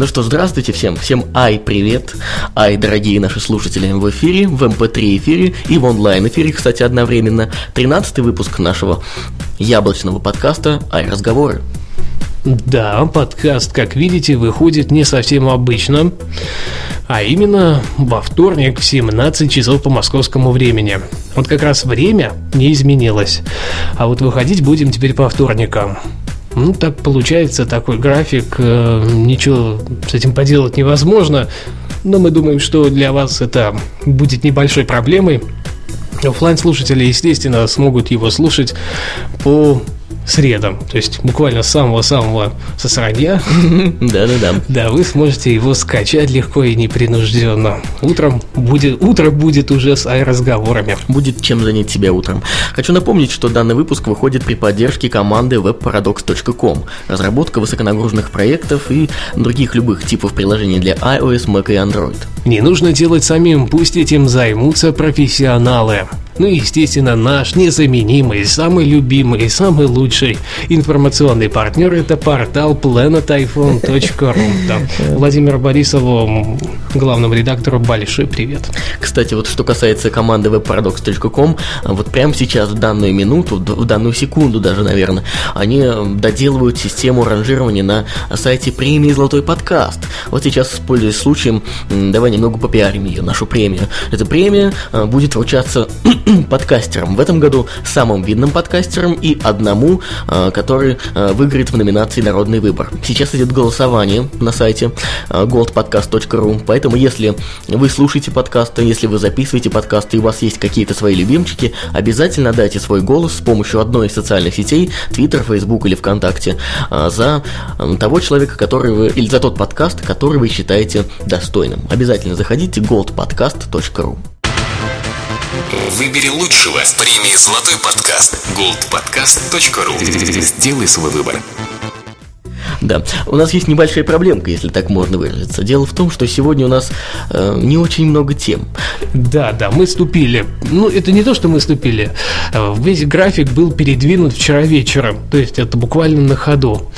Ну что, здравствуйте всем, всем i привет, ай, дорогие наши слушатели в эфире, в MP3 эфире и в онлайн эфире, кстати, одновременно, 13 выпуск нашего яблочного подкаста «i разговоры». Да, подкаст, как видите, выходит не совсем обычно, а именно во вторник в 17 часов по московскому времени. Вот как раз время не изменилось, а вот выходить будем теперь по вторникам. Ну, так получается, такой график, э, ничего с этим поделать невозможно, но мы думаем, что для вас это будет небольшой проблемой. Оффлайн слушатели, естественно, смогут его слушать по средам. То есть буквально с самого-самого сосранья. Да-да-да. Да, вы сможете его скачать легко и непринужденно. Утром будет, утро будет уже с i разговорами. Будет чем занять себя утром. Хочу напомнить, что данный выпуск выходит при поддержке команды webparadox.com. Разработка высоконагруженных проектов и других любых типов приложений для iOS, Mac и Android. Не нужно делать самим, пусть этим займутся профессионалы. Ну и, естественно, наш незаменимый, самый любимый, самый лучший информационный партнер – это портал planetiphone.ru. Да. Владимиру Борисову, главному редактору, большой привет. Кстати, вот что касается команды webparadox.com, вот прямо сейчас, в данную минуту, в данную секунду даже, наверное, они доделывают систему ранжирования на сайте премии «Золотой подкаст». Вот сейчас, используясь случаем, давай немного попиарим ее, нашу премию. Эта премия э, будет вручаться подкастерам. В этом году самым видным подкастерам и одному, э, который э, выиграет в номинации «Народный выбор». Сейчас идет голосование на сайте э, goldpodcast.ru, поэтому если вы слушаете подкасты, если вы записываете подкасты и у вас есть какие-то свои любимчики, обязательно дайте свой голос с помощью одной из социальных сетей, Twitter, Facebook или ВКонтакте, за того человека, который вы, или за тот подкаст, который вы считаете достойным. Обязательно заходите goldpodcast.ru. Выбери лучшего в премии «Золотой подкаст» goldpodcast.ru Сделай свой выбор. Да, у нас есть небольшая проблемка, если так можно выразиться. Дело в том, что сегодня у нас э, не очень много тем. Да, да, мы ступили. Ну, это не то, что мы ступили. Весь график был передвинут вчера вечером. То есть это буквально на ходу.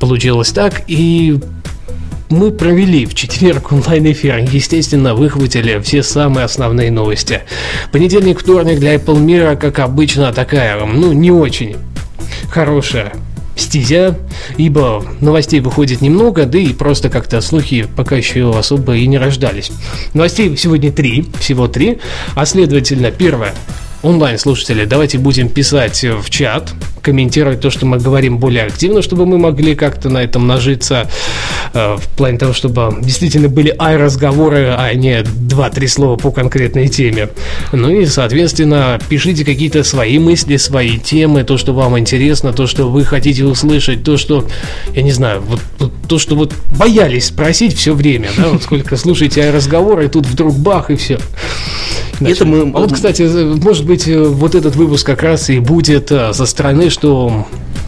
Получилось так. И мы провели в четверг онлайн-эфир. Естественно, выхватили все самые основные новости. Понедельник, вторник для Apple мира, как обычно, такая, ну, не очень хорошая стезя, ибо новостей выходит немного, да и просто как-то слухи пока еще особо и не рождались. Новостей сегодня три, всего три, а следовательно, первое, онлайн-слушатели, давайте будем писать в чат, комментировать то, что мы говорим более активно, чтобы мы могли как-то на этом нажиться, э, в плане того, чтобы действительно были ай-разговоры, а не два-три слова по конкретной теме. Ну и, соответственно, пишите какие-то свои мысли, свои темы, то, что вам интересно, то, что вы хотите услышать, то, что, я не знаю, вот, то, что вот боялись спросить все время, да, вот сколько слушаете ай-разговоры, и тут вдруг бах, и все. Это мы... А вот, кстати, может быть, вот этот выпуск как раз и будет э, со стороны, что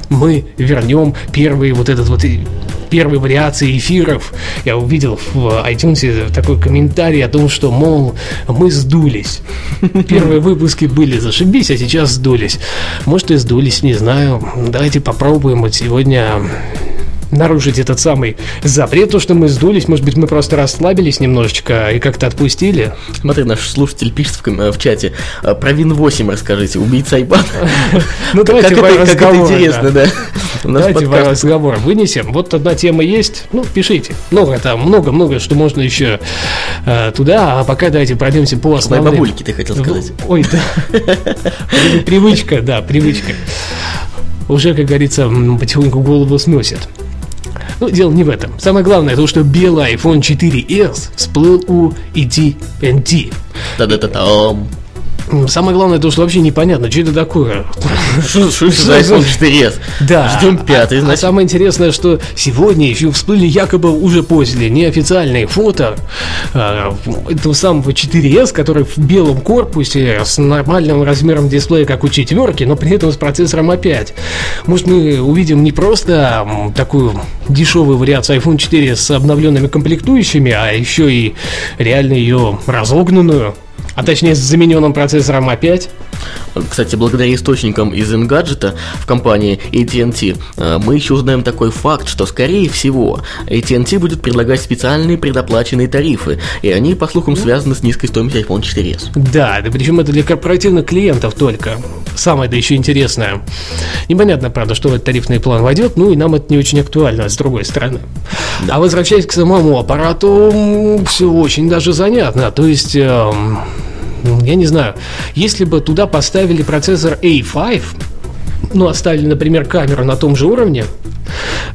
мы вернем первый вот этот вот первые вариации эфиров. Я увидел в iTunes такой комментарий о том, что, мол, мы сдулись. Первые выпуски были зашибись, а сейчас сдулись. Может и сдулись, не знаю. Давайте попробуем вот сегодня нарушить этот самый запрет, то, что мы сдулись, может быть, мы просто расслабились немножечко и как-то отпустили. Смотри, наш слушатель пишет в, в чате, «А, про Вин 8 расскажите, убийца Айбан. Ну, давайте как это, как это интересно, да. Давайте разговор вынесем. Вот одна тема есть, ну, пишите. Много там, много-много, что можно еще э, туда, а пока давайте пройдемся по основным. бабульки ты хотел сказать. Ой, да. Привычка, да, привычка. Уже, как говорится, потихоньку голову сносит. Но дело не в этом. Самое главное то, что белый iPhone 4s всплыл у AT&T. Да-да-да-там. Самое главное, то, что вообще непонятно, что это такое. Что за iPhone 4s? Да. Ждем пятый, А значит. самое интересное, что сегодня еще всплыли якобы уже после неофициальные фото а, этого самого 4S, который в белом корпусе с нормальным размером дисплея, как у четверки, но при этом с процессором А5. Может, мы увидим не просто такую дешевую вариацию iPhone 4 с обновленными комплектующими, а еще и реально ее разогнанную, а точнее с замененным процессором А А5. Кстати, благодаря источникам из Engadget в компании AT&T э, мы еще узнаем такой факт, что, скорее всего, AT&T будет предлагать специальные предоплаченные тарифы, и они, по слухам, связаны с низкой стоимостью iPhone 4s. Да, да причем это для корпоративных клиентов только. Самое-то еще интересное. Непонятно, правда, что в этот тарифный план войдет, ну и нам это не очень актуально, с другой стороны. А возвращаясь к самому аппарату, все очень даже занятно. То есть, эм, я не знаю, если бы туда поставили процессор A5, ну, оставили, например, камеру на том же уровне,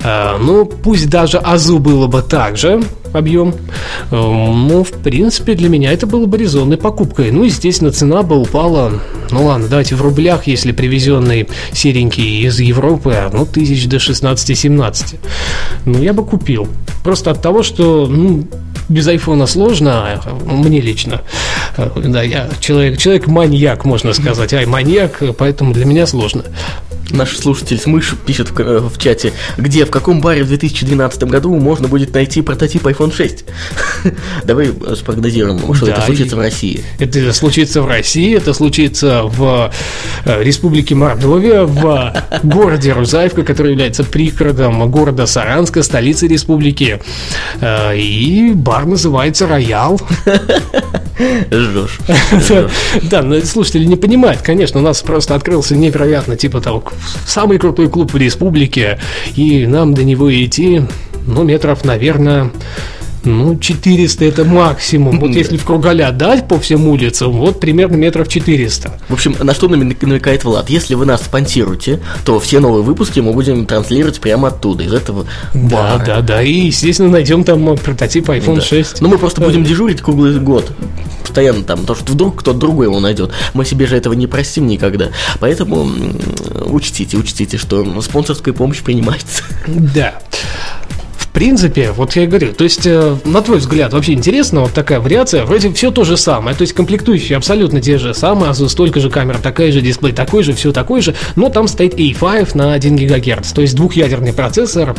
ну, пусть даже АЗУ было бы так же, объем, э, ну, в принципе, для меня это было бы резонной покупкой. Ну, естественно, цена бы упала, ну, ладно, давайте в рублях, если привезенный серенький из Европы, ну, тысяч до 16-17. Ну, я бы купил. Просто от того, что, ну, без айфона сложно, а мне лично. Э, Да, я человек, человек маньяк, можно сказать. Ай, маньяк, поэтому для меня сложно. Наш слушатель Смыш пишет в, э, в чате, где, в каком баре в 2012 году можно будет найти прототип iPhone 6. Давай э, спрогнозируем, что Да, это случится в России. Это случится в России, это случится в Республике Мордовия, в городе Рузаевка, который является пригородом города Саранска, столицы республики. Э, И бар называется «Роял». Ждешь. Да, но слушатели не понимают, конечно, у нас просто открылся невероятно, типа того, самый крутой клуб в республике, и нам до него идти, ну, метров, наверное, ну, 400 это максимум. Вот если в кругаля дать по всем улицам, вот примерно метров 400. В общем, на что намек- намекает Влад? Если вы нас спонсируете, то все новые выпуски мы будем транслировать прямо оттуда, из этого Да, бара. да, да. И, естественно, найдем там э, прототип iPhone Да. 6. Но мы просто будем дежурить круглый год. Постоянно там, потому что вдруг кто-то другой его найдет. Мы себе же этого не простим никогда. Поэтому учтите, учтите, что спонсорская помощь принимается. Да. Принципе, вот я и говорю, то есть, э, на твой взгляд, вообще интересно, вот такая вариация, вроде все то же самое, то есть комплектующие абсолютно те же самые, а столько же камера, такая же, дисплей такой же, все такое же, но там стоит A5 на 1 ГГц, то есть двухъядерный процессор,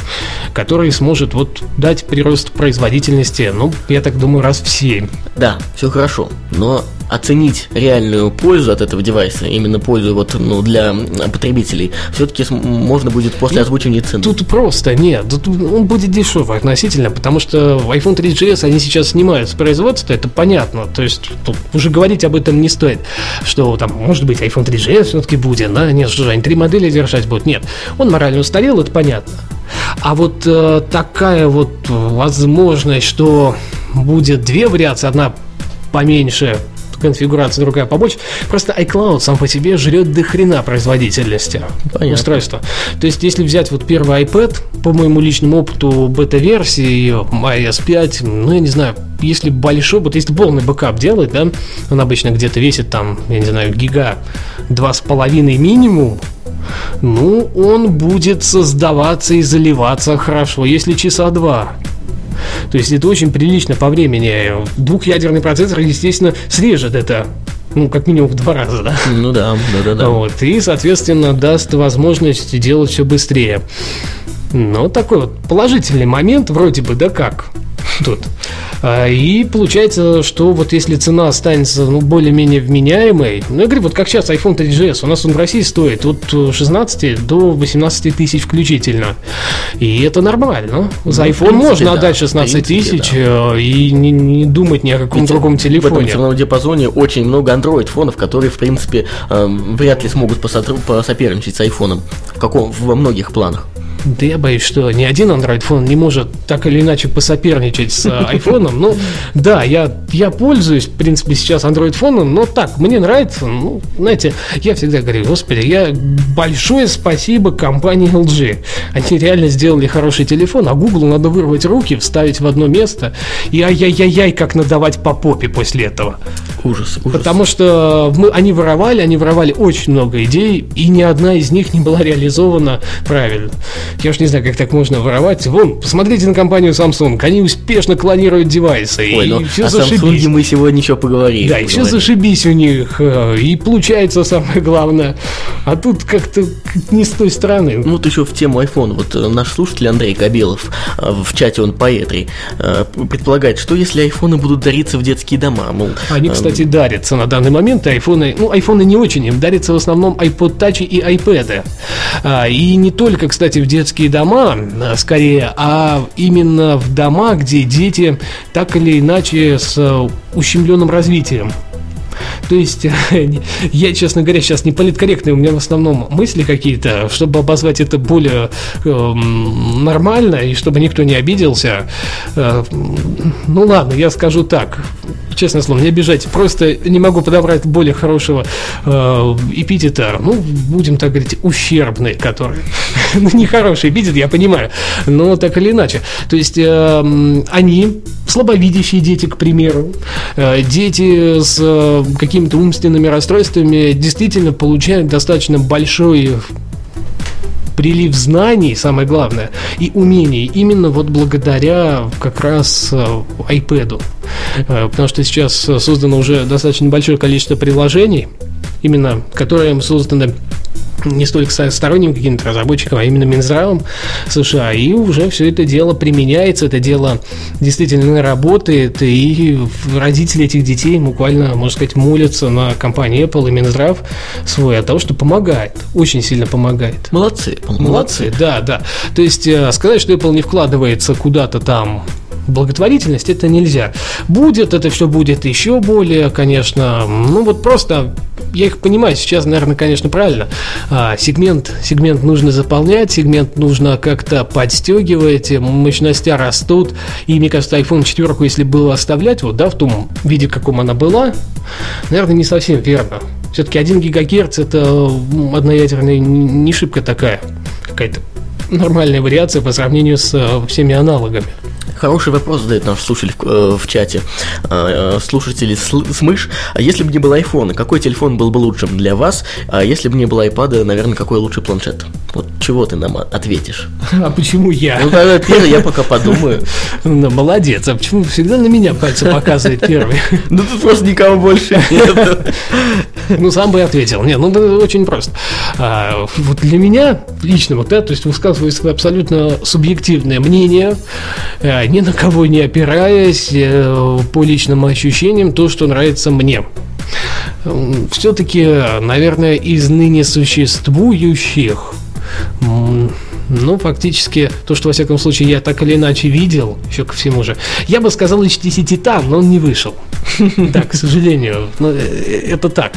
который сможет вот дать прирост производительности, ну, я так думаю, раз в 7. Да, все хорошо, но оценить реальную пользу от этого девайса, именно пользу вот, ну, для потребителей, все-таки можно будет после озвучивания цены. Тут просто нет, тут он будет дешевый относительно, потому что iPhone 3GS они сейчас снимают с производства, это понятно, то есть тут уже говорить об этом не стоит, что там, может быть, iPhone 3GS все-таки будет, да, нет, что же, они три модели держать будут, нет, он морально устарел, это понятно. А вот э, такая вот возможность, что будет две вариации, одна поменьше конфигурация, другая побольше. Просто iCloud сам по себе жрет до хрена производительности Понятно. устройства. То есть, если взять вот первый iPad, по моему личному опыту бета-версии iOS 5, ну, я не знаю, если большой, вот если полный бэкап делать, да, он обычно где-то весит там, я не знаю, гига, два с половиной минимум, ну, он будет создаваться и заливаться хорошо, если часа два. То есть это очень прилично по времени. Двухъядерный процессор, естественно, срежет это. Ну, как минимум в два раза, да? Ну да, да-да-да. Вот, и, соответственно, даст возможность делать все быстрее. Ну, такой вот положительный момент, вроде бы, да как тут. А, И получается, что вот если цена останется ну, более-менее вменяемой, ну, я говорю, вот как сейчас iPhone 3GS, у нас он в России стоит от 16 до 18 тысяч включительно. И это нормально. За Ну, iPhone принципе, можно да, отдать в 16 принципе, тысяч э, и не, не думать ни о каком Ведь другом В этом телефоне. ценовом диапазоне очень много Android-фонов, которые, в принципе, эм, вряд ли смогут посотру- посоперничать с айфоном в каком, во многих планах. Да я боюсь, что ни один Android-фон не может так или иначе посоперничать с айфоном. Ну, да, я, я пользуюсь, в принципе, сейчас Android-фоном, но так, мне нравится. Ну, знаете, я всегда говорю, господи, я большое спасибо компании LG. Они реально сделали хороший телефон, а Google надо вырвать руки, вставить в одно место и ай-яй-яй-яй, как надавать по попе после этого. Ужас, ужас. Потому что мы, они воровали, они воровали очень много идей, и ни одна из них не была реализована правильно. Я уж не знаю, как так можно воровать. Вон, посмотрите на компанию Samsung. Они успешно клонируют девайсы. Ой, и ну, все о зашибись. Samsung мы сегодня еще поговорим. Да, и все зашибись у них. э, И получается самое главное. А тут как-то не с той стороны. Ну вот еще в тему iPhone. Вот э, наш слушатель Андрей Кабелов э, в чате он поэтри предполагает, что если айфоны будут дариться в детские дома? Мол, Они, кстати, дарятся на данный момент, айфоны, ну, айфоны не очень, им дарятся в основном iPod Touch и iPad. А, И не только, кстати, в детские дома, а, скорее, а именно в дома, где дети так или иначе с э, ущемленным развитием. То есть, я, честно говоря, сейчас не политкорректные, у меня в основном мысли какие-то, чтобы обозвать это более эм, нормально и чтобы никто не обиделся. Э, ну ладно, я скажу так. Честное слово, не обижайте. Просто не могу подобрать более хорошего э, эпитета. Ну, будем так говорить, ущербный, который. ну, нехороший эпитет, я понимаю. Но так или иначе. То есть, э, они, слабовидящие дети, к примеру, э, дети с э, какими-то умственными расстройствами действительно получают достаточно большой прилив знаний, самое главное, и умений именно вот благодаря как раз э, iPad. Э, Потому что сейчас э, создано уже достаточно большое количество приложений, именно которые созданы не столько со- сторонним каким-то разработчиком, а именно Минздравом США. И уже все это дело применяется, это дело действительно работает, и родители этих детей буквально, можно сказать, молятся на компанию Apple и Минздрав свой от того, что помогает, очень сильно помогает. Молодцы, Молодцы, да, да. То есть э, сказать, что Apple не вкладывается куда-то там благотворительность, это нельзя. Будет, это все будет еще более, конечно, ну вот просто, я их понимаю, сейчас, наверное, конечно, правильно. А, сегмент, сегмент нужно заполнять, сегмент нужно как-то подстегивать, мощности растут, и мне кажется, iPhone 4, если было оставлять, вот, да, в том виде, каком она была, наверное, не совсем верно. Все-таки 1 гигагерц это одноядерная не шибко такая какая-то нормальная вариация по сравнению с э, всеми аналогами. Хороший вопрос задает наш слушатель в, э, в чате. Э, э, Слушатели сл- Смыш. А если бы не было айфона, какой телефон был бы лучшим для вас? А если бы не было айпада, наверное, какой лучший планшет? Вот чего ты нам ответишь? А почему я? Ну, тогда первый я пока подумаю. Ну, молодец, а почему всегда на меня пальцы показывает первый? Ну, тут просто никого больше нет. Ну, сам бы ответил. Не, ну, это очень просто. А, вот для меня, лично, вот, да, то есть высказываю свое абсолютно субъективное мнение, э, ни на кого не опираясь, э, по личным ощущениям, то, что нравится мне. Все-таки, наверное, из ныне существующих, ну, фактически, то, что, во всяком случае, я так или иначе видел, еще ко всему же, я бы сказал HTC Titan, но он не вышел. Да, к сожалению, э, это так.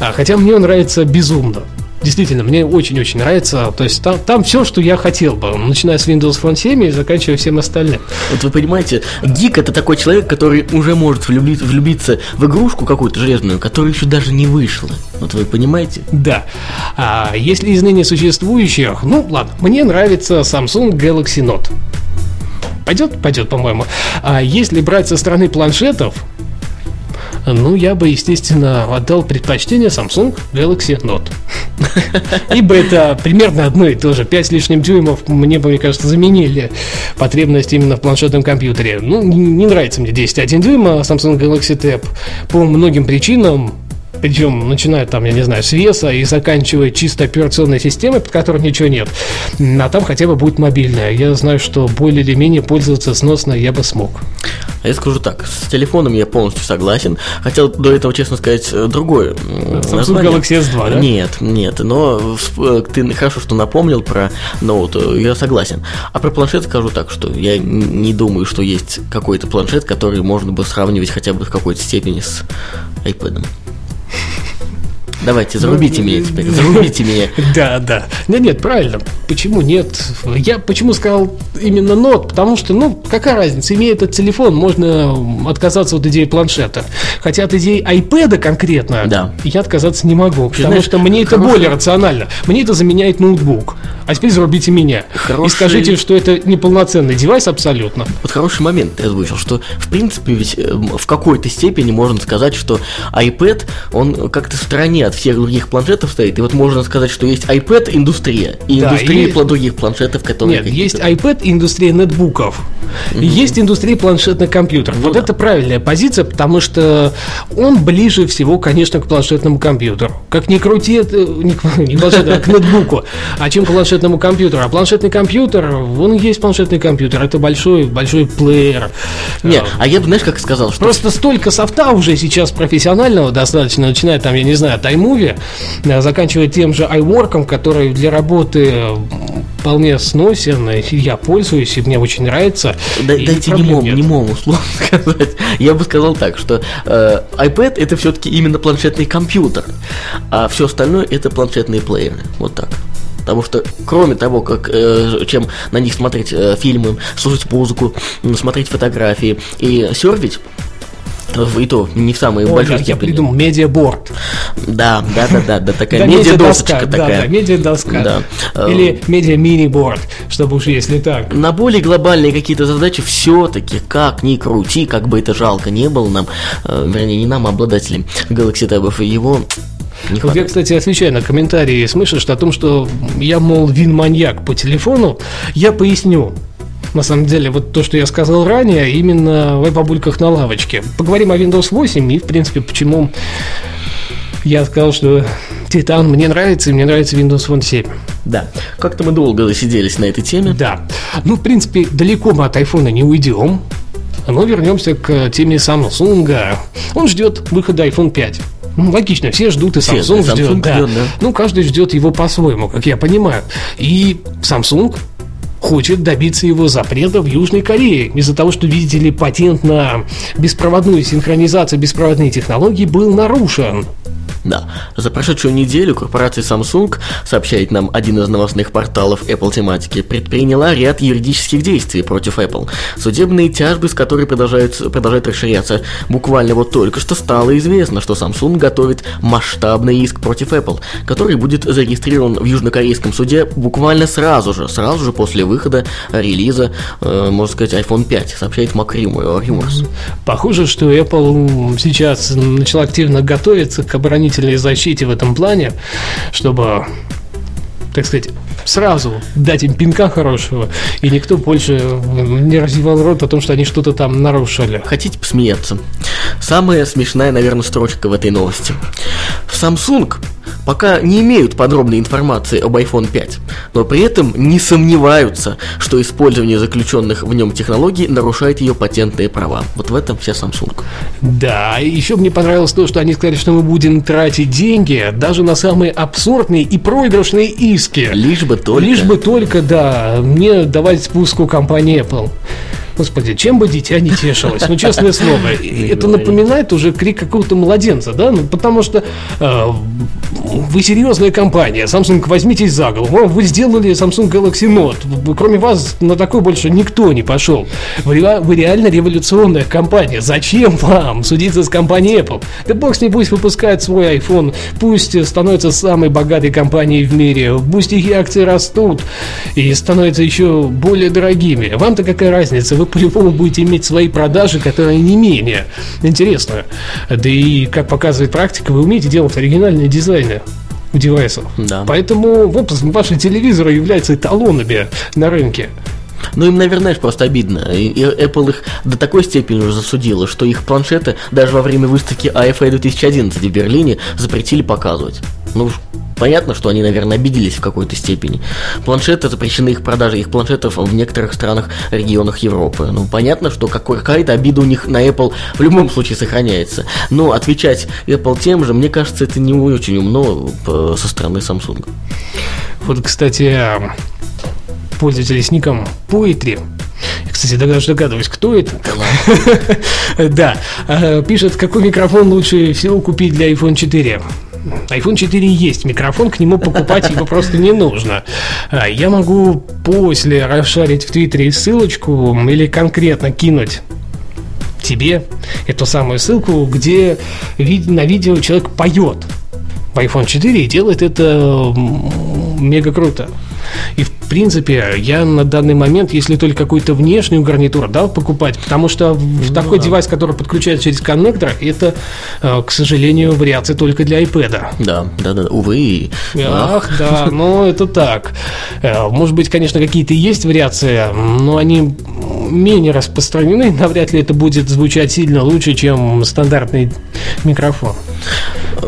А, Хотя мне он нравится безумно. Действительно, мне очень-очень нравится. То есть там, там все, что я хотел бы, начиная с Windows Phone 7 и заканчивая всем остальным. Вот вы понимаете, гик это такой человек, который уже может влюби- влюбиться в игрушку какую-то железную, которая еще даже не вышла. Вот вы понимаете? Да. А если из ныне существующих, ну ладно, мне нравится Samsung Galaxy Note. Пойдет? Пойдет, по-моему. А если брать со стороны планшетов, ну, я бы, естественно, отдал предпочтение Samsung Galaxy Note. Ибо это примерно одно и то же. 5 с лишним дюймов мне мне кажется, заменили потребность именно в планшетном компьютере. Ну, не нравится мне 10,1 дюйма Samsung Galaxy Tab по многим причинам. Причем начиная там, я не знаю, с веса и заканчивая чисто операционной системой, под которой ничего нет. А там хотя бы будет мобильная. Я знаю, что более или менее пользоваться сносно я бы смог. А я скажу так, с телефоном я полностью согласен. Хотел до этого, честно сказать, э, другое Samsung название. Galaxy S2, да? Нет, нет, но э, ты хорошо, что напомнил про ноут, э, я согласен. А про планшет скажу так, что я не думаю, что есть какой-то планшет, который можно бы сравнивать хотя бы в какой-то степени с iPad. you Давайте, зарубите Ну, меня теперь, зарубите меня. Да, да. Нет, нет, правильно. Почему нет? Я почему сказал именно Note? Потому что, ну, какая разница? Имея этот телефон, можно отказаться от идеи планшета. Хотя от идеи iPad конкретно Да. я отказаться не могу. Потому знаешь, что мне это хороший- более рационально. Мне это заменяет ноутбук. А теперь зарубите меня. И Хороший- скажите, что это неполноценный девайс абсолютно. Вот хороший момент ты озвучил, что в принципе ведь э, в какой-то степени можно сказать, что iPad, он как-то в стороне от всех других планшетов стоит. И вот можно сказать, что есть iPad индустрия и Да, индустрия и- других планшетов, которые... Нет, есть iPad и индустрия нетбуков. И есть индустрия планшетных компьютеров. вот да. это правильная позиция, потому что он ближе всего, конечно, к планшетному компьютеру. Как ни крути, это не, к- не к планшетному, а к нетбуку, а чем к планшетному компьютеру. А планшетный компьютер, он есть планшетный компьютер. Это большой, большой плеер. Не, Э, а я бы, знаешь, как сказал, что Просто столько софта уже сейчас профессионального достаточно, начиная там, я не знаю, от iMovie, э, заканчивая тем же iWork, который для работы э, вполне сносен, я пользуюсь, и мне очень нравится. Да- и дайте немому, нет. немому условно сказать. Я бы сказал так, что э, iPad это все-таки именно планшетный компьютер, а все остальное это планшетные плееры. Вот так. Потому что, кроме того, как, э, чем на них смотреть э, фильмы, слушать музыку, смотреть фотографии и серфить, и то не в самой Ой, большой как я степени. придумал, медиаборд. Да, да, да, да, да, такая Да, медиадосочка медиадоска, да, такая. да, медиадоска. Да. Э, Или медиа-мини-борд, чтобы уж если так. На более глобальные какие-то задачи все-таки, как ни крути, как бы это жалко не было нам, э, вернее, не нам, а обладателям Galaxy Tab, его не Вот я, кстати, отвечаю на комментарии Смышишь о том, что я, мол, вин-маньяк по телефону. Я поясню. На самом деле, вот то, что я сказал ранее, именно в бабульках на лавочке. Поговорим о Windows 8 и, в принципе, почему я сказал, что Титан мне нравится, и мне нравится Windows Phone 7. Да, как-то мы долго засиделись на этой теме. Да. Ну, в принципе, далеко мы от айфона не уйдем. Но вернемся к теме Samsung. Он ждет выхода iPhone 5. Ну, логично, все ждут, и Все, Samsung, да, Samsung ждет. да. ждет, да. Ну, каждый ждет его по-своему, как я понимаю. И Samsung хочет добиться его запрета в Южной Корее. Из-за того, что, видите ли, патент на беспроводную синхронизацию, беспроводные технологии был нарушен. Да, за прошедшую неделю корпорация Samsung, сообщает нам один из новостных порталов Apple тематики, предприняла ряд юридических действий против Apple. Судебные тяжбы, с которой продолжают, продолжают расширяться. Буквально вот только что стало известно, что Samsung готовит масштабный иск против Apple, который будет зарегистрирован в южнокорейском суде буквально сразу же, сразу же после выхода релиза, э, можно сказать, iPhone 5, сообщает Macrimur Rumors. Похоже, что Apple сейчас начала активно готовиться к оборонительной защите в этом плане, чтобы, так сказать, сразу дать им пинка хорошего, и никто больше не развивал рот о том, что они что-то там нарушили. Хотите посмеяться? Самая смешная, наверное, строчка в этой новости. В Samsung пока не имеют подробной информации об iPhone 5, но при этом не сомневаются, что использование заключенных в нем технологий нарушает ее патентные права. Вот в этом вся Samsung. Да, и еще мне понравилось то, что они сказали, что мы будем тратить деньги даже на самые абсурдные и проигрышные иски. Лишь бы только... Лишь бы только, да, мне давать спуск у компании Apple. Господи, чем бы дитя не тешилось? Ну, честное слово, это напоминает уже крик какого-то младенца, да? Ну, потому что э, вы серьезная компания, Samsung, возьмитесь за голову. Вы сделали Samsung Galaxy Note. Кроме вас на такой больше никто не пошел. Вы, вы реально революционная компания. Зачем вам судиться с компанией Apple? Да бог с ней пусть выпускает свой iPhone, пусть становится самой богатой компанией в мире, пусть их акции растут и становятся еще более дорогими. Вам-то какая разница? Вы по-любому будете иметь свои продажи, которые не менее интересны. Да и, как показывает практика, вы умеете делать оригинальные дизайны девайсов. Да. Поэтому вот, ваши телевизоры являются эталонами на рынке. Ну, им, наверное, просто обидно. И Apple их до такой степени уже засудила, что их планшеты даже во время выставки IFA 2011 в Берлине запретили показывать. Ну, понятно, что они, наверное, обиделись в какой-то степени. Планшеты запрещены их продажи их планшетов в некоторых странах, регионах Европы. Ну, понятно, что какая-то обида у них на Apple в любом случае сохраняется. Но отвечать Apple тем же, мне кажется, это не очень умно э, со стороны Samsung. Вот, кстати, пользователи с ником Poetry. Кстати, даже догадываюсь, кто это. Да, э, пишет, какой микрофон лучше всего купить для iPhone 4. iPhone 4 есть микрофон, к нему покупать его просто не нужно. А, я могу после расшарить в Твиттере ссылочку или конкретно кинуть тебе эту самую ссылку, где на видео человек поет в iPhone 4 и делает это мега круто. И в принципе, я на данный момент, если только какую-то внешнюю гарнитуру, да, покупать, потому что ну, такой да. девайс, который подключается через коннектор, это, э, к сожалению, вариация только для iPad. Да, да, да, увы. Ах, да, но это так. Э, может быть, конечно, какие-то есть вариации, но они менее распространены, навряд ли это будет звучать сильно лучше, чем стандартный микрофон.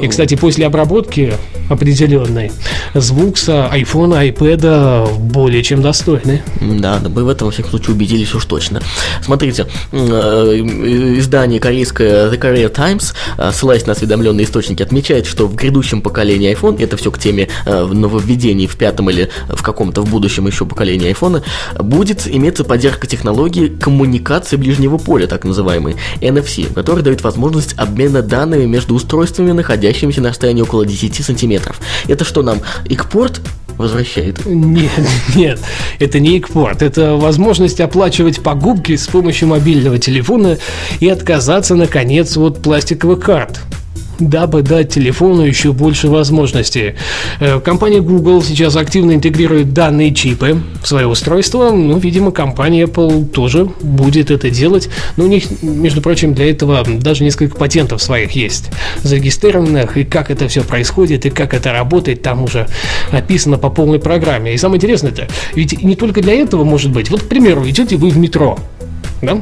И, кстати, после обработки определенной, звук с iPhone, iPad более чем достойный. Да, мы в этом, во всяком случае, убедились уж точно. Смотрите, э, издание корейское The Korea Times, э, ссылаясь на осведомленные источники, отмечает, что в грядущем поколении iPhone, это все к теме э, нововведений в пятом или в каком-то в будущем еще поколении iPhone, будет иметься поддержка технологии коммуникации ближнего поля, так называемый NFC, который дает возможность обмена данными между устройствами, находящимися на расстоянии около 10 сантиметров. Это что нам, экпорт возвращает? Нет, нет, это не экпорт. Это возможность оплачивать покупки с помощью мобильного телефона и отказаться, наконец, от пластиковых карт дабы дать телефону еще больше возможностей. Э, компания Google сейчас активно интегрирует данные чипы в свое устройство. Ну, видимо, компания Apple тоже будет это делать. Но у них, между прочим, для этого даже несколько патентов своих есть, зарегистрированных, и как это все происходит, и как это работает, там уже описано по полной программе. И самое интересное это, ведь не только для этого может быть. Вот, к примеру, идете вы в метро, да?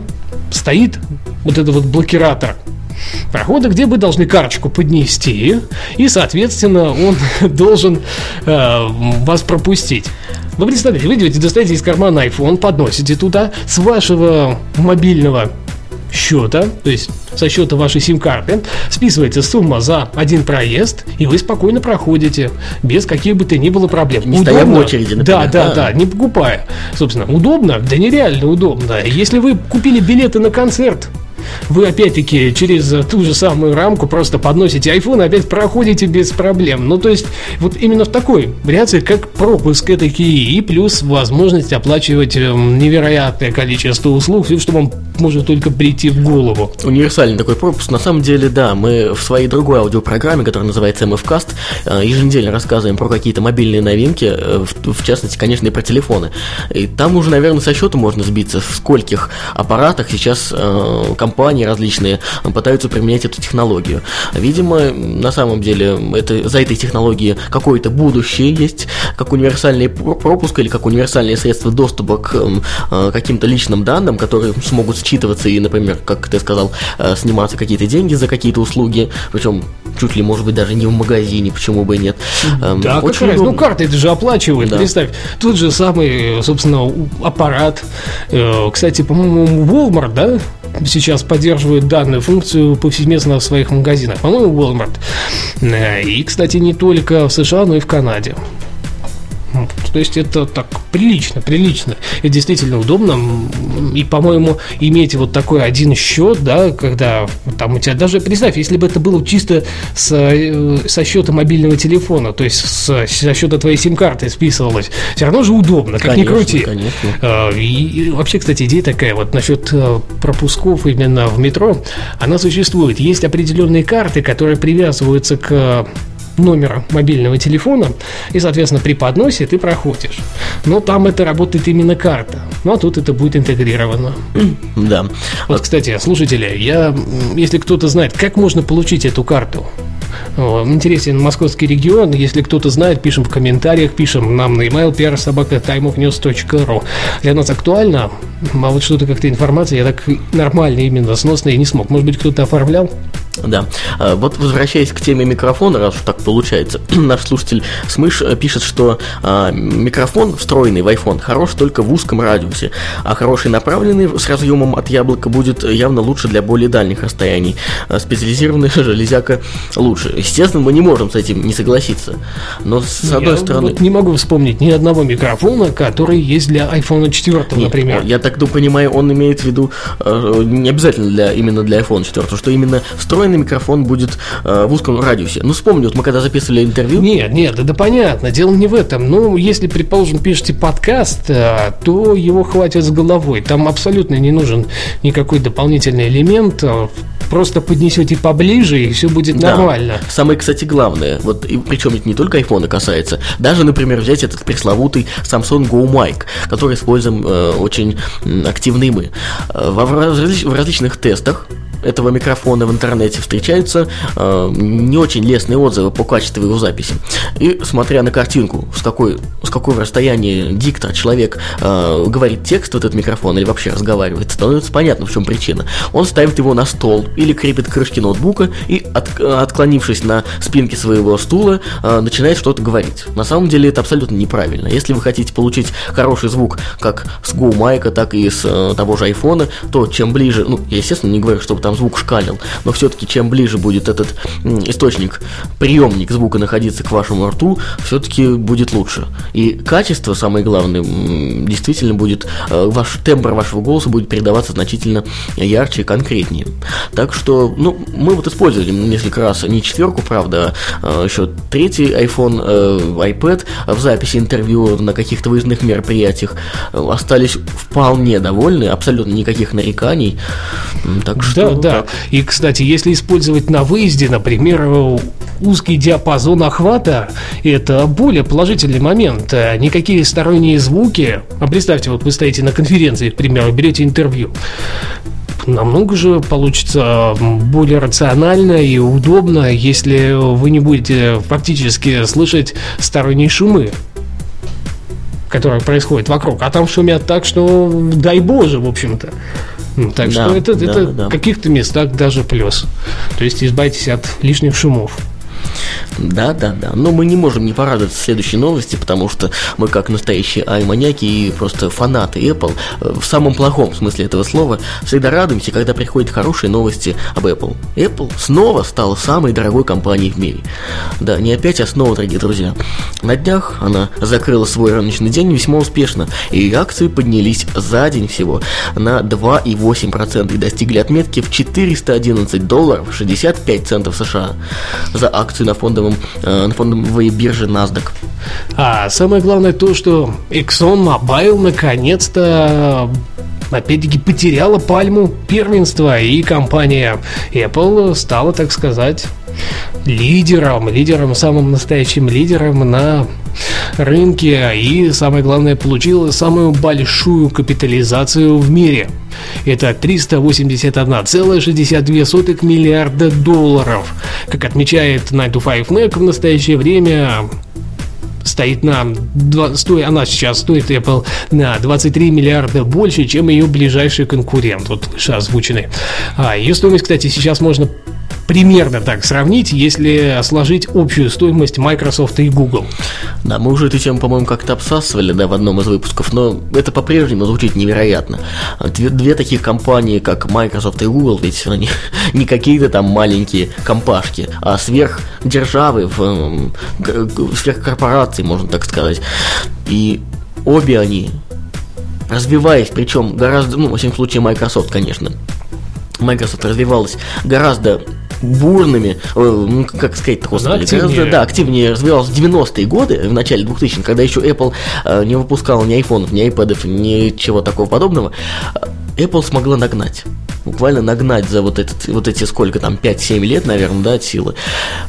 стоит вот этот вот блокиратор – прохода, где вы должны карточку поднести, и, соответственно, он должен э, вас пропустить. Вы представляете, вы идете, достаете из кармана iPhone, подносите туда, с вашего мобильного счета, то есть со счета вашей сим-карты, списывается сумма за один проезд, и вы спокойно проходите, без каких бы то ни было проблем. Не удобно, стоя в очереди, например. Да, да, да, не покупая. Собственно, удобно? Да нереально удобно. Если вы купили билеты на концерт, вы опять-таки через ту же самую рамку просто подносите iPhone и опять проходите без проблем. Ну, то есть, вот именно в такой вариации, как пропуск этой и плюс возможность оплачивать эм, невероятное количество услуг, все, что вам может только прийти в голову. Универсальный такой пропуск. На самом деле, да, мы в своей другой аудиопрограмме, которая называется MFCast, э, еженедельно рассказываем про какие-то мобильные новинки, э, в, частности, конечно, и про телефоны. И там уже, наверное, со счета можно сбиться, в скольких аппаратах сейчас э, компании различные пытаются применять эту технологию. Видимо, на самом деле, это, за этой технологией какое-то будущее есть, как универсальный пропуск или как универсальные средства доступа к э, каким-то личным данным, которые смогут считываться и, например, как ты сказал, э, сниматься какие-то деньги за какие-то услуги, причем чуть ли, может быть, даже не в магазине, почему бы и нет. Эм, да, Очень как раз, ну карты это же оплачивают, да. представь. Тут же самый, собственно, аппарат. Э, кстати, по-моему, Walmart, да, сейчас поддерживает данную функцию повсеместно в своих магазинах. По-моему, Walmart. Э, и, кстати, не только в США, но и в Канаде. То есть это так прилично, прилично. Это действительно удобно. И, по-моему, иметь вот такой один счет, да, когда там у тебя даже, представь, если бы это было чисто с, э, со счета мобильного телефона, то есть с, со счета твоей сим-карты списывалось, все равно же удобно, как конечно, ни крути. Конечно. А, и, и вообще, кстати, идея такая вот насчет э, пропусков именно в метро, она существует. Есть определенные карты, которые привязываются к номера мобильного телефона, и, соответственно, при подносе ты проходишь. Но там это работает именно карта. Ну, а тут это будет интегрировано. Да. Вот, кстати, слушатели, я, если кто-то знает, как можно получить эту карту, интересен московский регион. Если кто-то знает, пишем в комментариях, пишем нам на email prsobaka.timeofnews.ru. Для нас актуально, а вот что-то как-то информация, я так нормально, именно сносно и не смог. Может быть, кто-то оформлял? Да. А, вот возвращаясь к теме микрофона, раз уж так получается, наш слушатель Смыш э, пишет, что а, микрофон, встроенный в iPhone, хорош только в узком радиусе, а хороший направленный с разъемом от яблока будет явно лучше для более дальних расстояний. А, специализированная железяка лучше. Естественно, мы не можем с этим не согласиться. Но с одной я стороны... Вот не могу вспомнить ни одного микрофона, который есть для iPhone 4, Нет, например. Я так понимаю, он имеет в виду э, не обязательно для, именно для iPhone 4, что именно встроенный микрофон будет э, в узком радиусе. Ну, вспомни, вот мы когда записывали интервью... Нет, нет, да, да понятно, дело не в этом. Ну, если, предположим, пишете подкаст, э, то его хватит с головой. Там абсолютно не нужен никакой дополнительный элемент. Э, Просто поднесете поближе, и все будет Да. нормально. Самое, кстати, главное, вот и причем это не только айфона касается, даже, например, взять этот пресловутый Samsung Go Mic, который используем э, очень активны мы. Э, во- в, в различных тестах этого микрофона в интернете встречаются э, не очень лестные отзывы по качеству его записи. И смотря на картинку, с какой, с какого расстояния диктор человек э, говорит текст в этот микрофон или вообще разговаривает, становится понятно, в чем причина. Он ставит его на стол или крепит к крышке ноутбука и, от- э, отклонившись на спинке своего стула, э, начинает что-то говорить. На самом деле это абсолютно неправильно. Если вы хотите получить хороший звук как с Go Mic, так и с э, того же айфона, то чем ближе, ну, я, естественно, не говорю, чтобы там звук шкалил, но все-таки чем ближе будет этот источник, приемник звука находиться к вашему рту, все-таки будет лучше. И качество, самое главное, действительно будет, э, ваш тембр вашего голоса будет передаваться значительно ярче и конкретнее. Так что, ну, мы вот использовали несколько раз не четверку, правда, а еще третий iPhone, э, iPad в записи интервью на каких-то выездных мероприятиях остались вполне довольны, абсолютно никаких нареканий. Так что Да, да. так. И, кстати, если использовать на выезде, например, узкий диапазон охвата, это более положительный момент. Никакие сторонние звуки. А представьте, вот вы стоите на конференции, к примеру, берете интервью. Намного же получится более рационально и удобно, если вы не будете фактически слышать сторонние шумы которые происходят вокруг, а там шумят так, что дай боже, в общем-то. Ну, Так Да, что это, да, это да. в каких-то местах даже плюс. То есть избавьтесь от лишних шумов. Да, да, да. Но мы не можем не порадоваться следующей новости, потому что мы, как настоящие ай-маньяки и просто фанаты Apple, э, в самом плохом смысле этого слова, всегда радуемся, когда приходят хорошие новости об Apple. Apple снова стала самой дорогой компанией в мире. Да, не опять, а снова, дорогие друзья. На днях она закрыла свой рыночный день весьма успешно, и акции поднялись за день всего на 2,8% и достигли отметки в 411 долларов 65 центов США за акцию на фондовом э, на фондовой бирже NASDAQ. А самое главное то, что ExxonMobil наконец-то опять-таки потеряла пальму первенства, и компания Apple стала, так сказать, лидером, лидером, самым настоящим лидером на рынке и, самое главное, получила самую большую капитализацию в мире. Это 381,62 миллиарда долларов. Как отмечает 9 to 5 Mac, в настоящее время стоит на два- сто- она сейчас стоит Apple на 23 миллиарда больше, чем ее ближайший конкурент, вот выше озвученный. А ее стоимость, кстати, сейчас можно примерно так сравнить, если сложить общую стоимость Microsoft и Google. Да, мы уже эту тему, по-моему, как-то обсасывали, да, в одном из выпусков, но это по-прежнему звучит невероятно. А Две, две таких компании, как Microsoft и Google, ведь они не какие-то там маленькие компашки, а сверхдержавы, в, сверхкорпорации, можно так сказать. И обе они, развиваясь, причем гораздо, ну, во всяком случае, Microsoft, конечно, Microsoft развивалась гораздо бурными, э, ну, как сказать-то, господи, гораздо, да, активнее развивалась в 90-е годы, в начале 2000-х, когда еще Apple э, не выпускал ни айфонов, ни айпадов, ничего такого подобного, э, Apple смогла нагнать. Буквально нагнать за вот, этот, вот эти сколько там, 5-7 лет, наверное, да, от силы.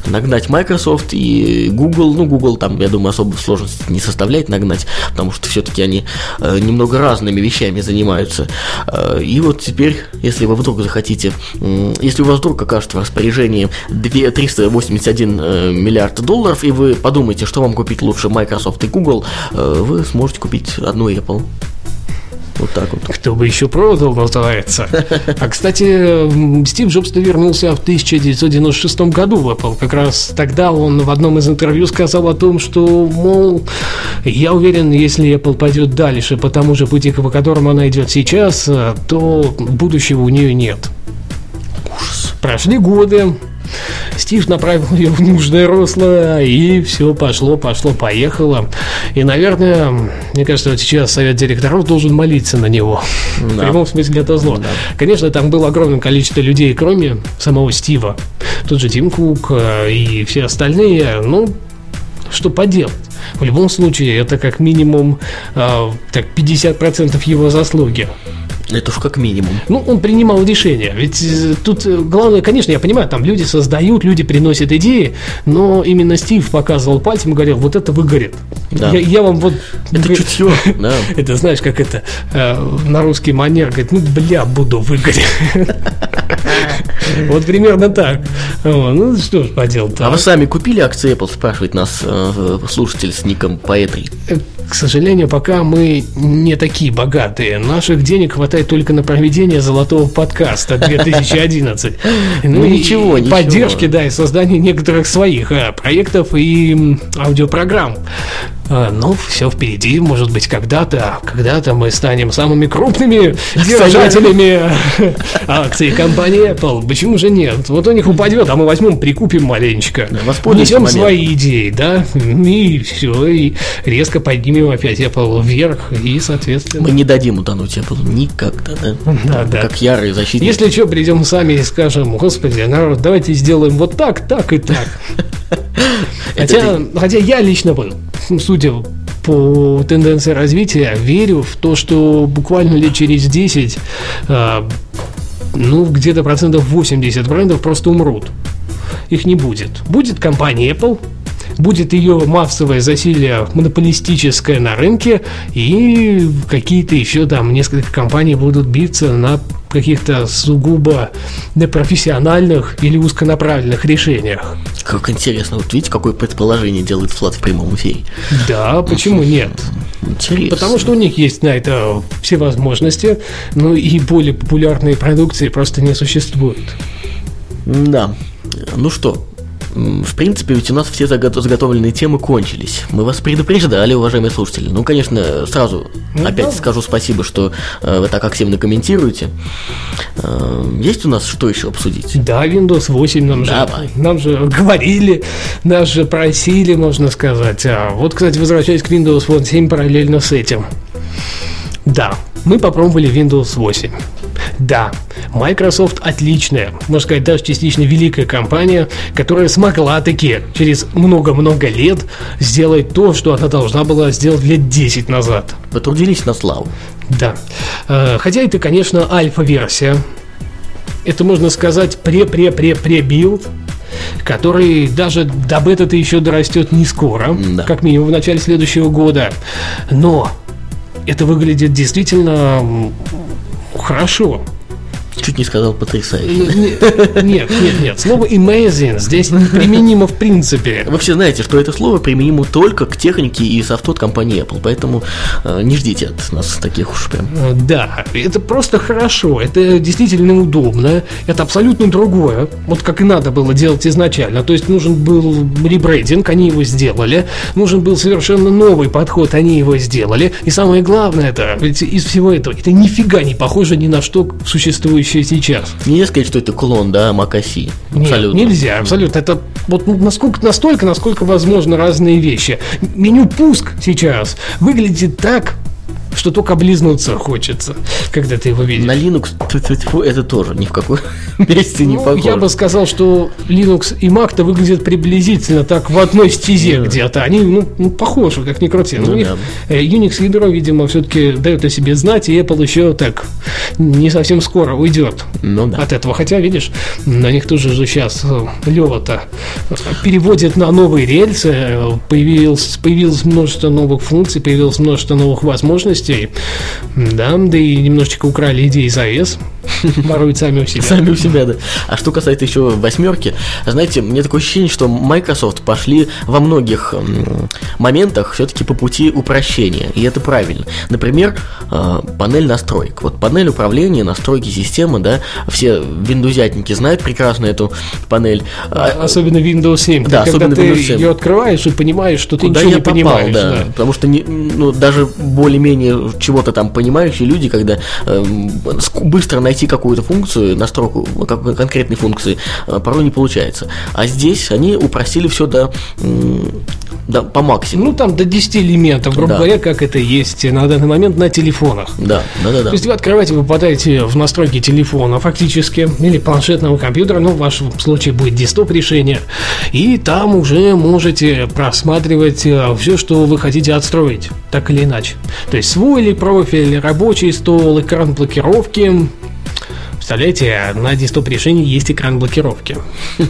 Нагнать Microsoft и Google. Ну, Google там, я думаю, особо сложности не составляет нагнать, потому что все-таки они э, немного разными вещами занимаются. Э, и вот теперь, если вы вдруг захотите, м, если у вас вдруг окажется в распоряжении 2 381 э, миллиард долларов, и вы подумаете, что вам купить лучше Microsoft и Google, э, вы сможете купить одну Apple. Вот так вот. Кто бы еще продал, называется. А, кстати, Стив Джобс-то вернулся в 1996 году в Apple. Как раз тогда он в одном из интервью сказал о том, что, мол, я уверен, если Apple пойдет дальше по тому же пути, по которому она идет сейчас, э, то будущего у нее нет. Прошли годы, Стив направил ее в нужное русло, и все пошло, пошло, поехало. И, наверное, мне кажется, вот сейчас совет директоров должен молиться на него. Да. В прямом смысле это зло. Да. Конечно, там было огромное количество людей, кроме самого Стива. Тот же Тим Кук э, и все остальные. Ну, что поделать. В любом случае, это как минимум э, так 50% его заслуги. Это уж как минимум. Ну, он принимал решения. Ведь э, тут э, главное, конечно, я понимаю, там люди создают, люди приносят идеи, но именно Стив показывал пальцем и говорил, вот это выгорит. Да. Я, я вам вот... Это чутье, да. Это знаешь, как это э, на русский манер, говорит, ну, бля, буду выгореть. Вот примерно так. Ну, что ж поделать. А вы сами купили акции Apple, спрашивает нас слушатель с ником Поэтри. К сожалению, пока мы не такие богатые. Наших денег хватает только на проведение золотого подкаста 2011. Ну, ну ничего, ничего. Поддержки, да, и создание некоторых своих а, проектов и аудиопрограмм. А, ну, все впереди, может быть, когда-то, когда-то мы станем самыми крупными держателями акций компании Apple. Почему же нет? Вот у них упадет, а мы возьмем, прикупим маленечко. Несем свои идеи, да, и все, и резко поднимем опять Apple вверх, и, соответственно... Мы не дадим утонуть Apple никогда, да? Да, да. Как ярые защитники. Если что, придем сами и скажем, господи, народ, давайте сделаем вот так, так и так. Хотя, хотя я лично был, судя по тенденции развития, верю в то, что буквально лет через 10, а, ну, где-то процентов 80 брендов просто умрут. Их не будет. Будет компания Apple, будет ее массовое засилие монополистическое на рынке, и какие-то еще там несколько компаний будут биться на каких-то сугубо непрофессиональных или узконаправленных решениях. Как интересно, вот видите, какое предположение делает Флат в прямом эфире. Да, почему нет? Интересно. Потому что у них есть на это все возможности, но и более популярные продукции просто не существует. Да. Ну что, в принципе, ведь у нас все заготовленные темы кончились. Мы вас предупреждали, уважаемые слушатели. Ну, конечно, сразу ну, опять да. скажу спасибо, что э, вы так активно комментируете. Э, есть у нас что еще обсудить? Да, Windows 8 нам Давай. же, нам же говорили, нас же просили, можно сказать. А вот, кстати, возвращаясь к Windows 7 параллельно с этим. Да, мы попробовали Windows 8. Да, Microsoft отличная, можно сказать, даже частично великая компания, которая смогла таки через много-много лет сделать то, что она должна была сделать лет 10 назад. Потрудились на славу. Да. Э, хотя это, конечно, альфа-версия. Это, можно сказать, пре-пре-пре-пре-билд, который даже до бета-то еще дорастет не скоро, да. как минимум в начале следующего года. Но это выглядит действительно хорошо. Чуть не сказал потрясающе. Нет, нет, нет. Слово amazing здесь применимо в принципе. Все знаете, что это слово применимо только к технике и софту от компании Apple, поэтому э, не ждите от нас таких уж прям. Э, да, это просто хорошо, это действительно удобно, это абсолютно другое, вот как и надо было делать изначально. То есть нужен был ребрейдинг, они его сделали, нужен был совершенно новый подход, они его сделали. И самое главное, это ведь из всего этого, это нифига не похоже ни на что существующее еще сейчас. Нельзя сказать, что это клон, да, Макаси. Абсолютно. Нет, нельзя, абсолютно. Это вот насколько, настолько, насколько возможно разные вещи. Меню пуск сейчас выглядит так, что только облизнуться хочется, когда ты его видишь. На Linux это тоже ни в какой месте не ну, похоже. Я бы сказал, что Linux и Mac-то выглядят приблизительно так в одной стезе где-то. Они ну, ну, похожи, как ни крути. Ну, да. Э, Unix ядро, видимо, все-таки дает о себе знать, и Apple еще так не совсем скоро уйдет ну, да. от этого. Хотя, видишь, на них тоже же сейчас э, Лева-то переводит на новые рельсы, э, появилось, появилось множество новых функций, появилось множество новых возможностей, новостей. Да, да и немножечко украли идеи из АЭС. Воруют сами у себя. Сами у себя, да. А что касается еще восьмерки, знаете, мне такое ощущение, что Microsoft пошли во многих моментах все-таки по пути упрощения. И это правильно. Например, э, панель настроек. Вот панель управления, настройки системы, да, все виндузятники знают прекрасно эту панель. А, особенно Windows 7. Да, особенно Windows 7. ее открываешь и понимаешь, что ты Куда ничего не попал, понимаешь. Да, да. Потому что не, ну, даже более-менее чего-то там понимающие люди, когда э, быстро найти найти какую-то функцию, настройку какой конкретной функции э, порой не получается. А здесь они упростили все до, до по максимуму. Ну, там до 10 элементов, грубо Да. говоря, как это есть на данный момент на телефонах. Да, да, да, да. То есть вы открываете, вы попадаете в настройки телефона фактически, или планшетного компьютера, ну, в вашем случае будет десктоп решение, и там уже можете просматривать все, что вы хотите отстроить, так или иначе. То есть свой ли профиль, рабочий стол, экран блокировки. Представляете, на десктоп решении есть экран блокировки.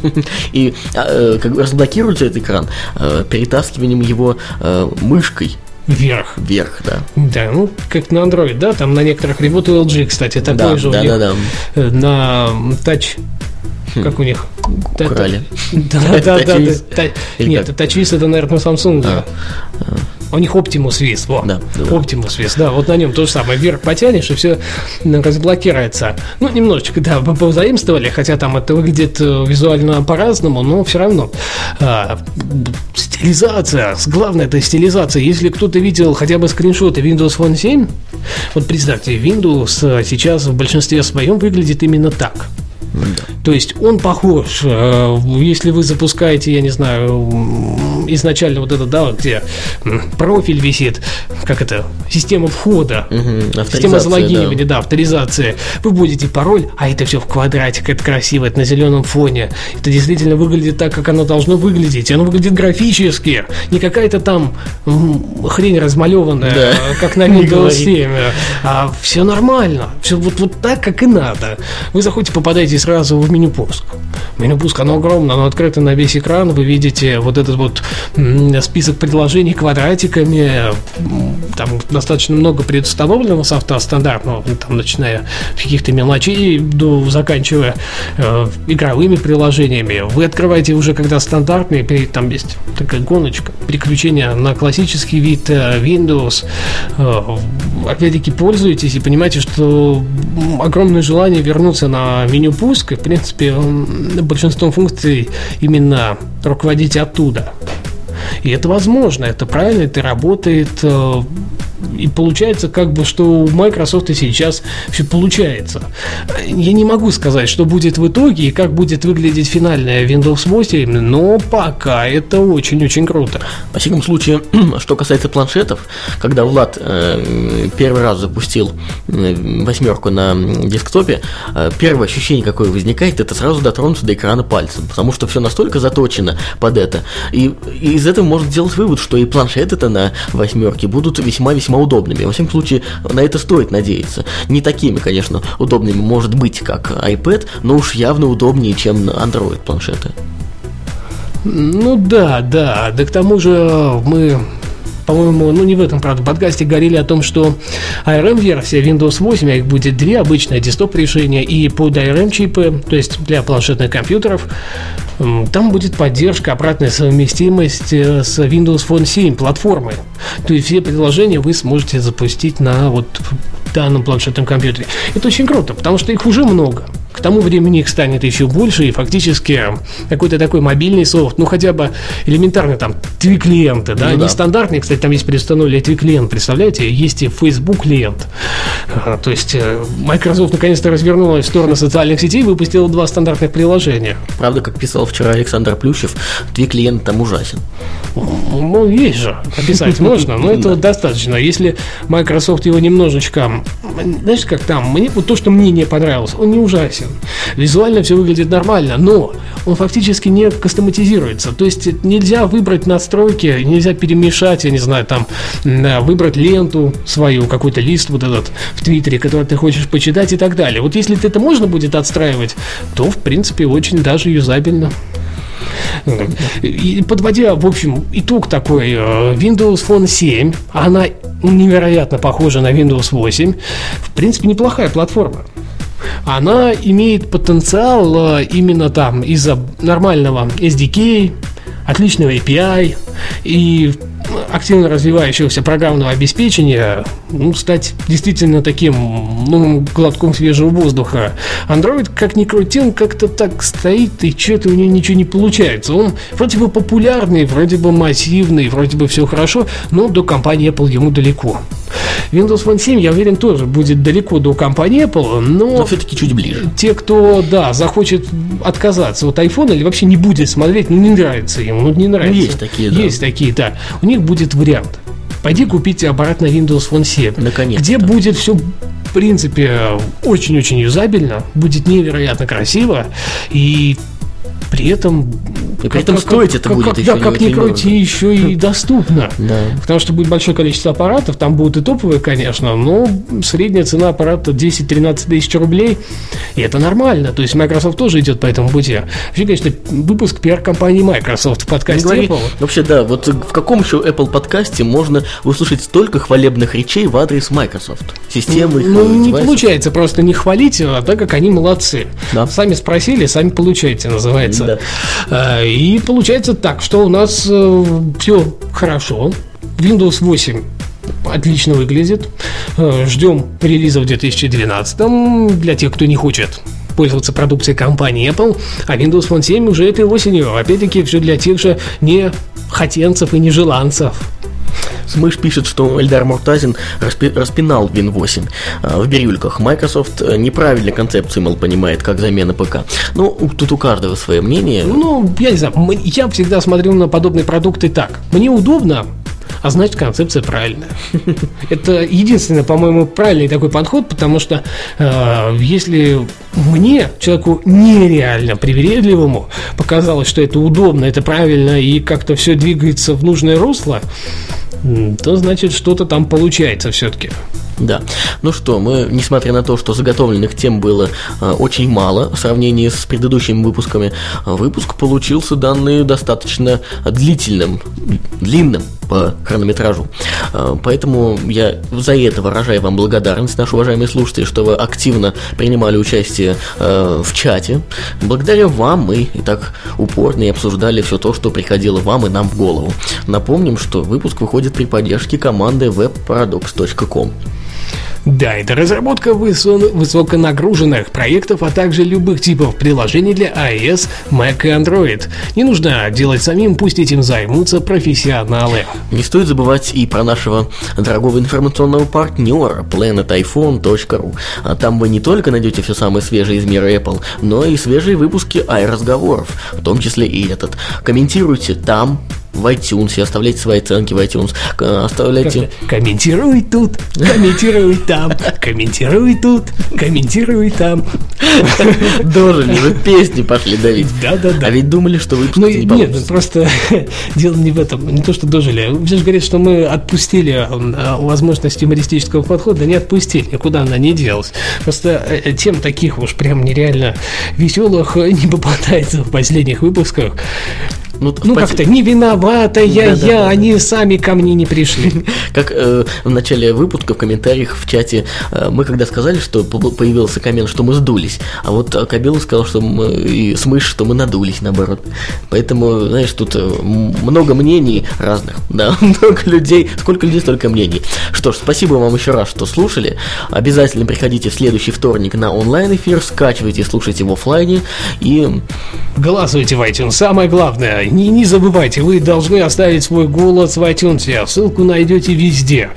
И а, э, как разблокируется этот экран э, перетаскиванием его э, мышкой Вверх. вверх, да. Да, ну, как на Android, да, там на некоторых ребут LG, кстати, такой Да, же у да, них. да, да. На Touch, как у них? Украли. Да, да, да. Нет? TouchWiz это, наверное, Samsung. У них Optimus Wiz, во. Да, да. Optimus Wiz, да, вот на нем то же самое. Вверх потянешь, и все разблокируется. Ну, немножечко, да, по- позаимствовали, хотя там это выглядит э, визуально по-разному, но все равно. А, стилизация, главное это стилизация. Если кто-то видел хотя бы скриншоты Windows Phone 7, вот представьте, Windows э, сейчас в большинстве своем выглядит именно так. То есть он похож, э, если вы запускаете, я не знаю, изначально вот это, да, где профиль висит, как это, система входа, Мгм, система залогинивания, да. авторизация. Вы вводите пароль, а это все в квадратик, это красиво, это на зеленом фоне. Это действительно выглядит так, как оно должно выглядеть. Оно выглядит графически, не какая-то там хрень размалеванная, Да. как на Windows говори. 7. А все нормально, все вот, вот так, как и надо. Вы заходите, попадаете сразу в меню пуск. Меню пуск, оно огромное, оно открыто на весь экран. Вы видите вот этот вот список предложений квадратиками. Там достаточно много предустановленного софта стандартного, ну, там, начиная с каких-то мелочей до заканчивая э, игровыми приложениями. Вы открываете уже когда стандартные, перед- там есть такая гоночка, переключение на классический вид э, Windows. Э, Опять-таки пользуетесь и понимаете, что огромное желание вернуться на меню пуск, и в принципе большинством функций именно руководить оттуда. И это возможно, это правильно, это работает. И получается, как бы, что у Microsoft и сейчас все получается. Я не могу сказать, что будет в итоге и как будет выглядеть финальная Windows 8, но пока это очень-очень круто. Во всяком случае, что касается планшетов, когда Влад э, первый раз запустил э, восьмерку на десктопе, э, первое ощущение, какое возникает, это сразу дотронуться до экрана пальцем, потому что все настолько заточено под это. И, и из этого можно сделать вывод, что и планшеты-то на восьмерке будут весьма-весьма удобными. Во всяком случае, на это стоит надеяться. Не такими, конечно, удобными, может быть, как iPad, но уж явно удобнее, чем Android планшеты. Ну да, да. Да к тому же мы по-моему, ну не в этом, правда, подкасте говорили о том, что ARM-версия Windows 8, а их будет две, обычное десктоп решение и под ARM чипы, то есть для планшетных компьютеров, там будет поддержка, обратная совместимость э, с Windows Phone 7 платформы. То есть все приложения вы сможете запустить на вот данном планшетном компьютере. Это очень круто, потому что их уже много. К тому времени их станет еще больше, и фактически какой-то такой мобильный софт, ну хотя бы элементарно там твик-клиенты, да, Ну не да. стандартные, кстати, там есть предустановленный твик-клиент, представляете, есть и Facebook клиент. А, То есть э, Microsoft наконец-то развернулась в сторону социальных сетей и выпустила два стандартных приложения. Правда, как писал вчера Александр Плющев, твой клиент там ужасен. Ну, есть же, описать можно, но это достаточно. Если Microsoft его немножечко, знаешь, как там, мне вот то, что мне не понравилось, он не ужасен. Визуально все выглядит нормально, но он фактически не кастоматизируется. То есть нельзя выбрать настройки, нельзя перемешать, я не знаю, там, выбрать ленту свою, какой-то лист вот этот в Твиттере, который ты хочешь почитать и так далее. Вот если это можно будет отстраивать, то, в принципе, очень даже юзабельно. И подводя, в общем, итог такой, э, Windows Phone 7, она невероятно похожа на Windows 8, в принципе, неплохая платформа. Она имеет потенциал э, именно там из-за нормального SDK, отличного API и активно развивающегося программного обеспечения ну, стать действительно таким ну, глотком свежего воздуха. Android, как ни крути, он как-то так стоит, и что-то у него ничего не получается. Он вроде бы популярный, вроде бы массивный, вроде бы все хорошо, но до компании Apple ему далеко. Windows Phone 7, я уверен, тоже будет далеко до компании Apple, но... Но все-таки чуть ближе. Те, кто, да, захочет отказаться от iPhone или вообще не будет смотреть, ну, не нравится ему, ну, не нравится. Ну, есть такие, да. Есть такие, да. У них будет вариант. Пойди купите обратно Windows Phone 7. Наконец-то. Где будет все в принципе, очень-очень юзабельно, будет невероятно красиво, и при этом и при этом стоить это будет как, еще да, как ни крути, еще и доступно. Да. Потому что будет большое количество аппаратов, там будут и топовые, конечно, но средняя цена аппарата 10-13 тысяч рублей, и это нормально. То есть Microsoft тоже идет по этому пути. Вообще, конечно, выпуск пиар-компании Microsoft в подкасте говори. Apple. Вообще, да, вот в каком еще Apple подкасте можно услышать столько хвалебных речей в адрес Microsoft? Системы их Ну, не девайсов? получается просто не хвалить, а так как они молодцы. Да. Сами спросили, сами получаете, называется. Да. А, И получается так, что у нас все хорошо. Windows 8 отлично выглядит. Э, Ждем релиза в 2012 для тех, кто не хочет пользоваться продукцией компании Apple, а Windows Phone 7 уже этой осенью. Опять-таки, все для тех же не хотенцев и нежеланцев. Смыш пишет, что Эльдар Муртазин распи- распинал Win 8 а, в бирюльках. Microsoft э, неправильно концепцию, мол, понимает, как замена ПК. Ну, тут у каждого свое мнение. Ну, я не знаю, я всегда смотрю на подобные продукты так. Мне удобно, а значит концепция правильная. Это единственный, по-моему, правильный такой подход, потому что э, если мне, человеку нереально привередливому, показалось, что это удобно, это правильно и как-то все двигается в нужное русло, то значит что-то там получается все-таки. Да. Ну что, мы, несмотря на то, что заготовленных тем было э, очень мало в сравнении с предыдущими выпусками, э, выпуск получился данный достаточно длительным, длинным по хронометражу. Э, поэтому я за это выражаю вам благодарность, наши уважаемые слушатели, что вы активно принимали участие э, в чате. Благодаря вам мы и так упорно и обсуждали все то, что приходило вам и нам в голову. Напомним, что выпуск выходит при поддержке команды webparadox.com. Да, это разработка высо- высоконагруженных проектов, а также любых типов приложений для iOS, Mac и Android. Не нужно делать самим, пусть этим займутся профессионалы. Не стоит забывать и про нашего дорогого информационного партнера planetiphone.ru. А там вы не только найдете все самое свежее из мира Apple, но и свежие выпуски i-разговоров, в том числе и этот. Комментируйте там, в iTunes, оставляйте свои оценки в iTunes, к- оставляйте... Комментируй тут, комментируй там, комментируй тут, комментируй там. Дожили, вы песни пошли давить. Да-да-да. А ведь думали, что выпуск Ну, не нет, получится. просто дело не в этом, не то, что дожили. Все же говорят, что мы отпустили э, возможность юмористического подхода, не отпустили, никуда она не делась. Просто э, тем таких уж прям нереально веселых э, не попадается в последних выпусках. Ну, Ну, в как-то не виновата я, Да-да-да. я, они сами ко мне не пришли. Как э, в начале выпуска в комментариях в чате э, мы когда сказали, что по- появился коммент, что мы сдулись, а вот э, Кабилов сказал, что мы, и Смыш, что мы надулись, наоборот. Поэтому, знаешь, тут э, много мнений разных, да, много людей, сколько людей, столько мнений. Что ж, спасибо вам еще раз, что слушали. Обязательно приходите в следующий вторник на онлайн-эфир, скачивайте, слушайте в оффлайне и Голосуйте в iTunes. Самое главное, не, не забывайте, вы должны оставить свой голос в iTunes. Ссылку найдете везде.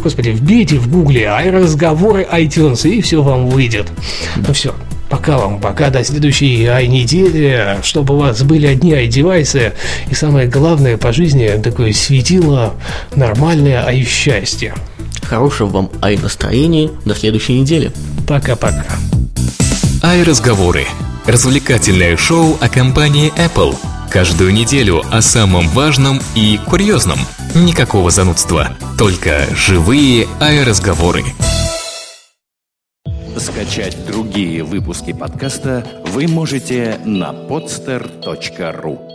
Господи, вбейте в гугле разговоры iTunes, и все вам выйдет. Ну все. Пока вам, пока до следующей ай-недели, чтобы у вас были одни ай-девайсы, и самое главное по жизни, такое светило нормальное ай-счастье. хорошего вам ай-настроения до следующей недели. Пока-пока. Ай-разговоры. Развлекательное шоу о компании Apple. Каждую неделю о самом важном и курьезном. Никакого занудства. Только живые ай-разговоры. Скачать другие выпуски подкаста вы можете на podster.ru